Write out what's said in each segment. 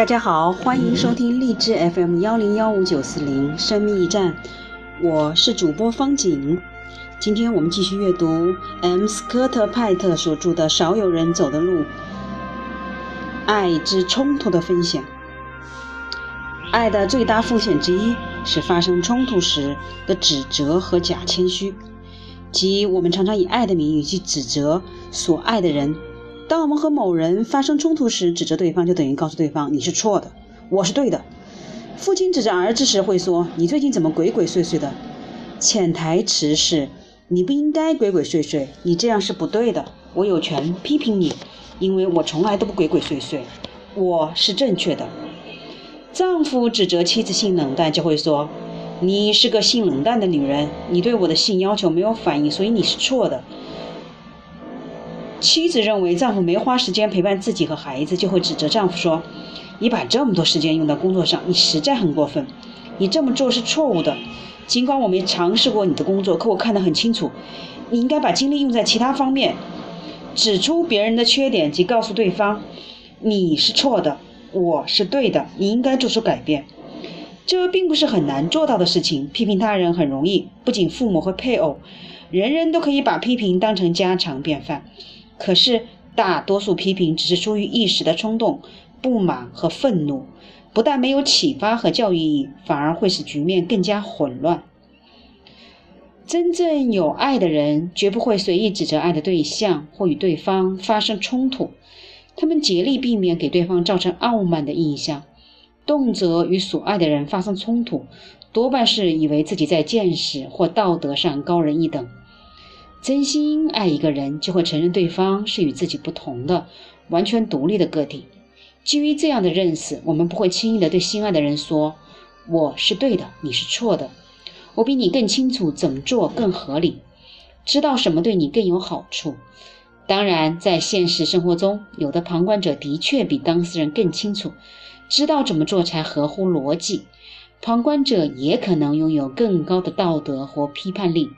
大家好，欢迎收听荔枝 FM 幺零幺五九四零生命驿站，我是主播方景。今天我们继续阅读 M. 斯科特派特所著的《少有人走的路：爱之冲突》的分享。爱的最大风险之一是发生冲突时的指责和假谦虚，即我们常常以爱的名义去指责所爱的人。当我们和某人发生冲突时，指责对方就等于告诉对方你是错的，我是对的。父亲指着儿子时会说：“你最近怎么鬼鬼祟祟的？”潜台词是：你不应该鬼鬼祟祟，你这样是不对的。我有权批评你，因为我从来都不鬼鬼祟祟，我是正确的。丈夫指责妻子性冷淡，就会说：“你是个性冷淡的女人，你对我的性要求没有反应，所以你是错的。”妻子认为丈夫没花时间陪伴自己和孩子，就会指责丈夫说：“你把这么多时间用到工作上，你实在很过分。你这么做是错误的。尽管我没尝试过你的工作，可我看得很清楚，你应该把精力用在其他方面。指出别人的缺点，及告诉对方你是错的，我是对的，你应该做出改变。这并不是很难做到的事情。批评他人很容易，不仅父母和配偶，人人都可以把批评当成家常便饭。”可是，大多数批评只是出于一时的冲动、不满和愤怒，不但没有启发和教育意义，反而会使局面更加混乱。真正有爱的人，绝不会随意指责爱的对象或与对方发生冲突，他们竭力避免给对方造成傲慢的印象。动辄与所爱的人发生冲突，多半是以为自己在见识或道德上高人一等。真心爱一个人，就会承认对方是与自己不同的、完全独立的个体。基于这样的认识，我们不会轻易的对心爱的人说：“我是对的，你是错的。我比你更清楚怎么做更合理，知道什么对你更有好处。”当然，在现实生活中，有的旁观者的确比当事人更清楚，知道怎么做才合乎逻辑。旁观者也可能拥有更高的道德或批判力。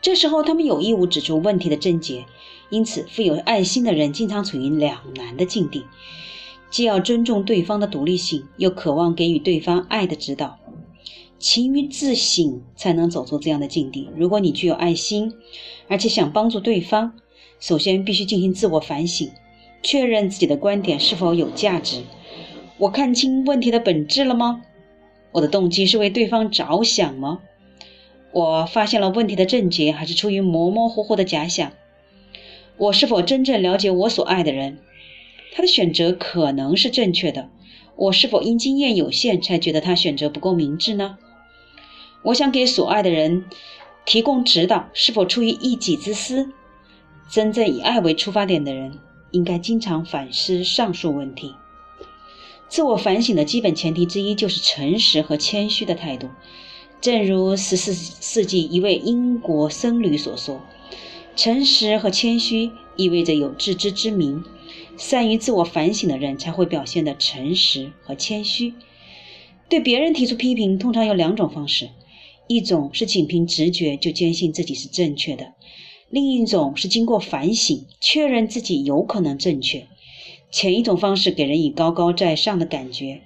这时候，他们有义务指出问题的症结。因此，富有爱心的人经常处于两难的境地：既要尊重对方的独立性，又渴望给予对方爱的指导。勤于自省，才能走出这样的境地。如果你具有爱心，而且想帮助对方，首先必须进行自我反省，确认自己的观点是否有价值。我看清问题的本质了吗？我的动机是为对方着想吗？我发现了问题的症结，还是出于模模糊糊的假想？我是否真正了解我所爱的人？他的选择可能是正确的，我是否因经验有限才觉得他选择不够明智呢？我想给所爱的人提供指导，是否出于一己之私？真正以爱为出发点的人，应该经常反思上述问题。自我反省的基本前提之一，就是诚实和谦虚的态度。正如十四世纪一位英国僧侣所说：“诚实和谦虚意味着有自知之明。善于自我反省的人才会表现的诚实和谦虚。对别人提出批评，通常有两种方式：一种是仅凭直觉就坚信自己是正确的；另一种是经过反省，确认自己有可能正确。前一种方式给人以高高在上的感觉，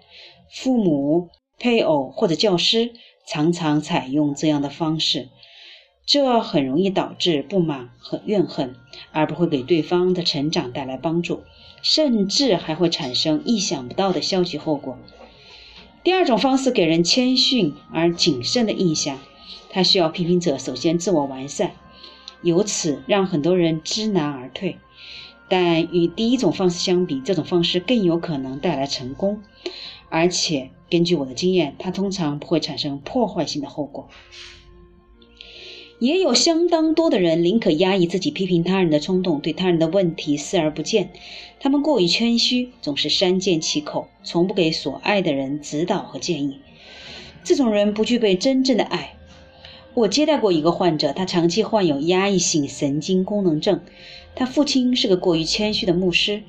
父母、配偶或者教师。”常常采用这样的方式，这很容易导致不满和怨恨，而不会给对方的成长带来帮助，甚至还会产生意想不到的消极后果。第二种方式给人谦逊而谨慎的印象，它需要批评者首先自我完善，由此让很多人知难而退。但与第一种方式相比，这种方式更有可能带来成功，而且。根据我的经验，它通常不会产生破坏性的后果。也有相当多的人宁可压抑自己批评他人的冲动，对他人的问题视而不见。他们过于谦虚，总是三缄其口，从不给所爱的人指导和建议。这种人不具备真正的爱。我接待过一个患者，他长期患有压抑性神经功能症。他父亲是个过于谦虚的牧师。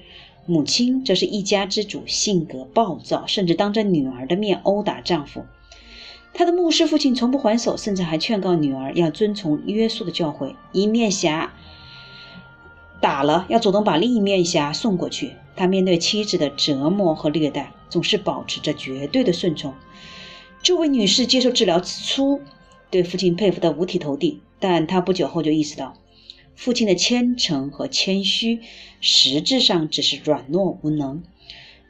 母亲则是一家之主，性格暴躁，甚至当着女儿的面殴打丈夫。他的牧师父亲从不还手，甚至还劝告女儿要遵从约束的教诲，一面侠打了要主动把另一面侠送过去。他面对妻子的折磨和虐待，总是保持着绝对的顺从。这位女士接受治疗之初，对父亲佩服得五体投地，但她不久后就意识到，父亲的虔诚和谦虚，实质上只是软弱无能。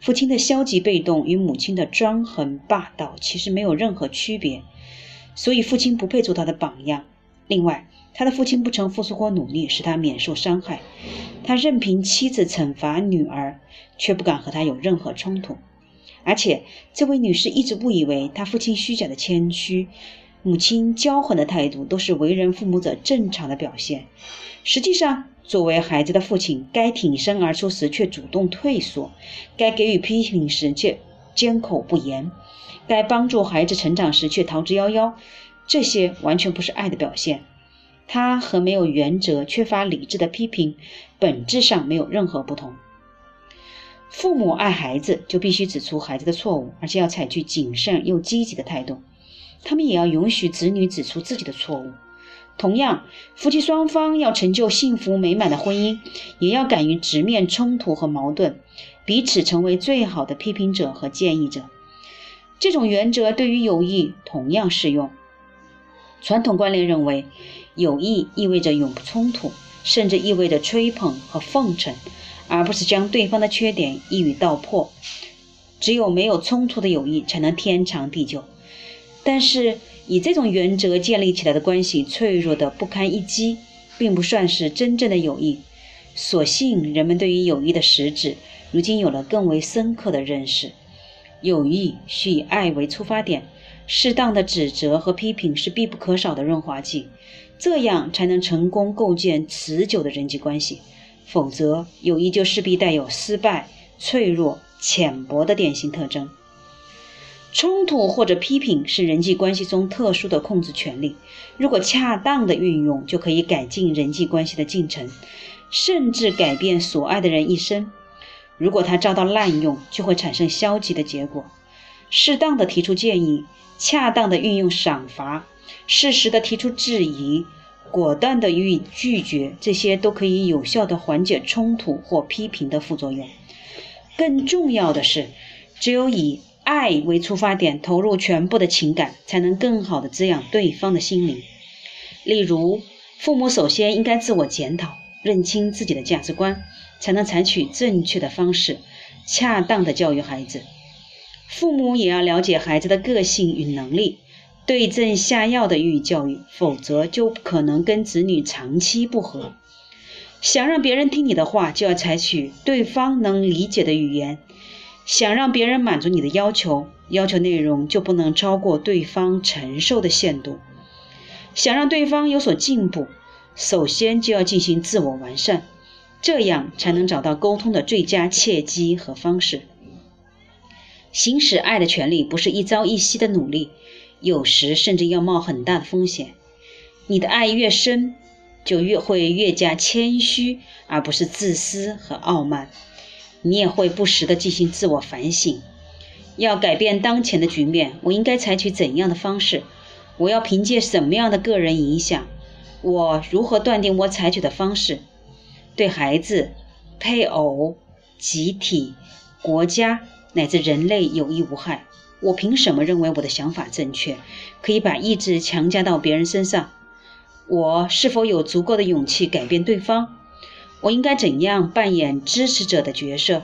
父亲的消极被动与母亲的专横霸道其实没有任何区别，所以父亲不配做他的榜样。另外，他的父亲不曾付出过努力使他免受伤害，他任凭妻子惩罚女儿，却不敢和他有任何冲突。而且，这位女士一直误以为他父亲虚假的谦虚、母亲骄横的态度都是为人父母者正常的表现。实际上，作为孩子的父亲，该挺身而出时却主动退缩，该给予批评时却缄口不言，该帮助孩子成长时却逃之夭夭，这些完全不是爱的表现。他和没有原则、缺乏理智的批评本质上没有任何不同。父母爱孩子，就必须指出孩子的错误，而且要采取谨慎又积极的态度。他们也要允许子女指出自己的错误。同样，夫妻双方要成就幸福美满的婚姻，也要敢于直面冲突和矛盾，彼此成为最好的批评者和建议者。这种原则对于友谊同样适用。传统观念认为，友谊意味着永不冲突，甚至意味着吹捧和奉承，而不是将对方的缺点一语道破。只有没有冲突的友谊，才能天长地久。但是，以这种原则建立起来的关系脆弱的不堪一击，并不算是真正的友谊。所幸人们对于友谊的实质，如今有了更为深刻的认识。友谊需以爱为出发点，适当的指责和批评是必不可少的润滑剂，这样才能成功构建持久的人际关系。否则，友谊就势必带有失败、脆弱、浅薄的典型特征。冲突或者批评是人际关系中特殊的控制权利，如果恰当的运用，就可以改进人际关系的进程，甚至改变所爱的人一生。如果他遭到滥用，就会产生消极的结果。适当的提出建议，恰当的运用赏罚，适时的提出质疑，果断的予以拒绝，这些都可以有效的缓解冲突或批评的副作用。更重要的是，只有以爱为出发点，投入全部的情感，才能更好的滋养对方的心灵。例如，父母首先应该自我检讨，认清自己的价值观，才能采取正确的方式，恰当的教育孩子。父母也要了解孩子的个性与能力，对症下药的予以教育，否则就可能跟子女长期不和。想让别人听你的话，就要采取对方能理解的语言。想让别人满足你的要求，要求内容就不能超过对方承受的限度。想让对方有所进步，首先就要进行自我完善，这样才能找到沟通的最佳契机和方式。行使爱的权利不是一朝一夕的努力，有时甚至要冒很大的风险。你的爱越深，就越会越加谦虚，而不是自私和傲慢。你也会不时地进行自我反省，要改变当前的局面，我应该采取怎样的方式？我要凭借什么样的个人影响？我如何断定我采取的方式对孩子、配偶、集体、国家乃至人类有益无害？我凭什么认为我的想法正确，可以把意志强加到别人身上？我是否有足够的勇气改变对方？我应该怎样扮演支持者的角色？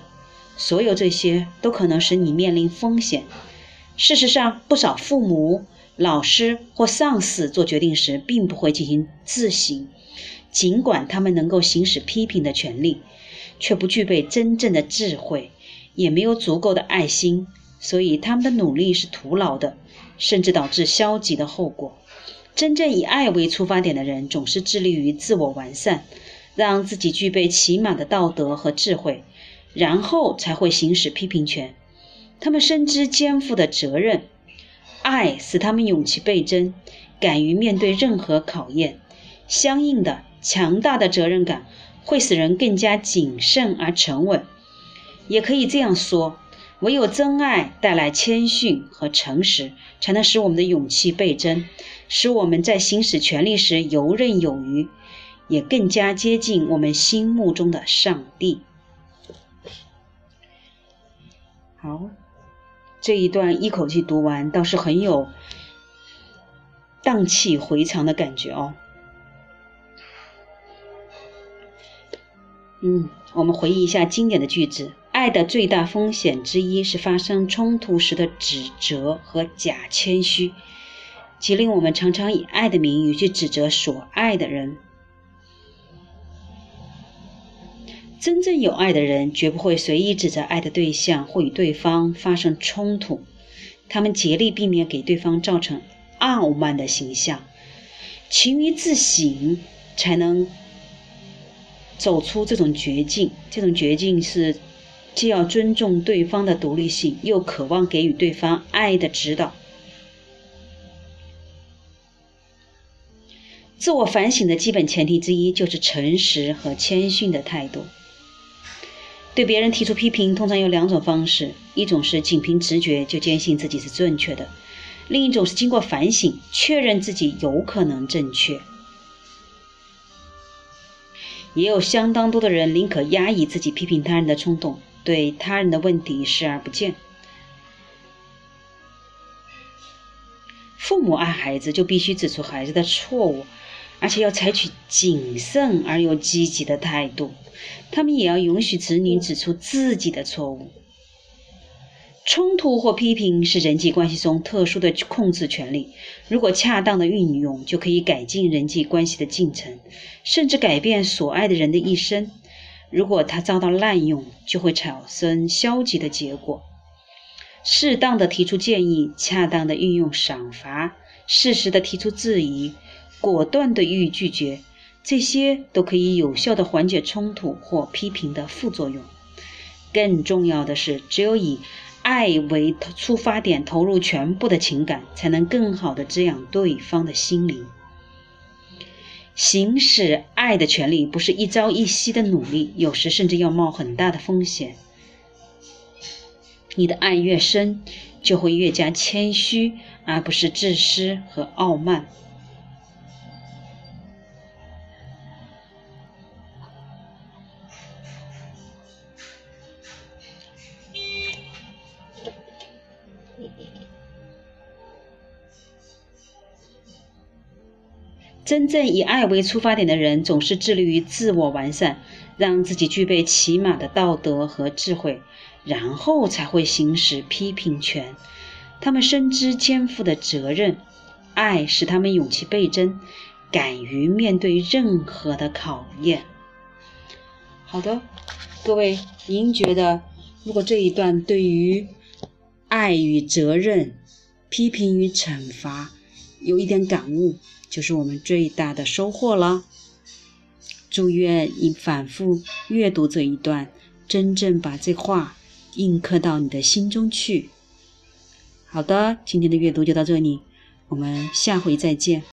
所有这些都可能使你面临风险。事实上，不少父母、老师或上司做决定时，并不会进行自省，尽管他们能够行使批评的权利，却不具备真正的智慧，也没有足够的爱心，所以他们的努力是徒劳的，甚至导致消极的后果。真正以爱为出发点的人，总是致力于自我完善。让自己具备起码的道德和智慧，然后才会行使批评权。他们深知肩负的责任，爱使他们勇气倍增，敢于面对任何考验。相应的，强大的责任感会使人更加谨慎而沉稳。也可以这样说：唯有真爱带来谦逊和诚实，才能使我们的勇气倍增，使我们在行使权力时游刃有余。也更加接近我们心目中的上帝。好，这一段一口气读完，倒是很有荡气回肠的感觉哦。嗯，我们回忆一下经典的句子：爱的最大风险之一是发生冲突时的指责和假谦虚，即令我们常常以爱的名义去指责所爱的人。真正有爱的人，绝不会随意指责爱的对象或与对方发生冲突，他们竭力避免给对方造成傲慢的形象，勤于自省，才能。走出这种绝境，这种绝境是既要尊重对方的独立性，又渴望给予对方爱的指导。自我反省的基本前提之一就是诚实和谦逊的态度。对别人提出批评，通常有两种方式：一种是仅凭直觉就坚信自己是正确的；另一种是经过反省，确认自己有可能正确。也有相当多的人宁可压抑自己批评他人的冲动，对他人的问题视而不见。父母爱孩子就必须指出孩子的错误，而且要采取谨慎而又积极的态度。他们也要允许子女指出自己的错误。冲突或批评是人际关系中特殊的控制权利，如果恰当的运用，就可以改进人际关系的进程，甚至改变所爱的人的一生；如果它遭到滥用，就会产生消极的结果。适当的提出建议，恰当的运用赏罚，适时的提出质疑，果断的予以拒绝，这些都可以有效的缓解冲突或批评的副作用。更重要的是，只有以爱为出发点，投入全部的情感，才能更好的滋养对方的心灵。行使爱的权利，不是一朝一夕的努力，有时甚至要冒很大的风险。你的爱越深，就会越加谦虚，而不是自私和傲慢。真正以爱为出发点的人，总是致力于自我完善，让自己具备起码的道德和智慧，然后才会行使批评权。他们深知肩负的责任，爱使他们勇气倍增，敢于面对任何的考验。好的，各位，您觉得如果这一段对于爱与责任、批评与惩罚有一点感悟？就是我们最大的收获了。祝愿你反复阅读这一段，真正把这话印刻到你的心中去。好的，今天的阅读就到这里，我们下回再见。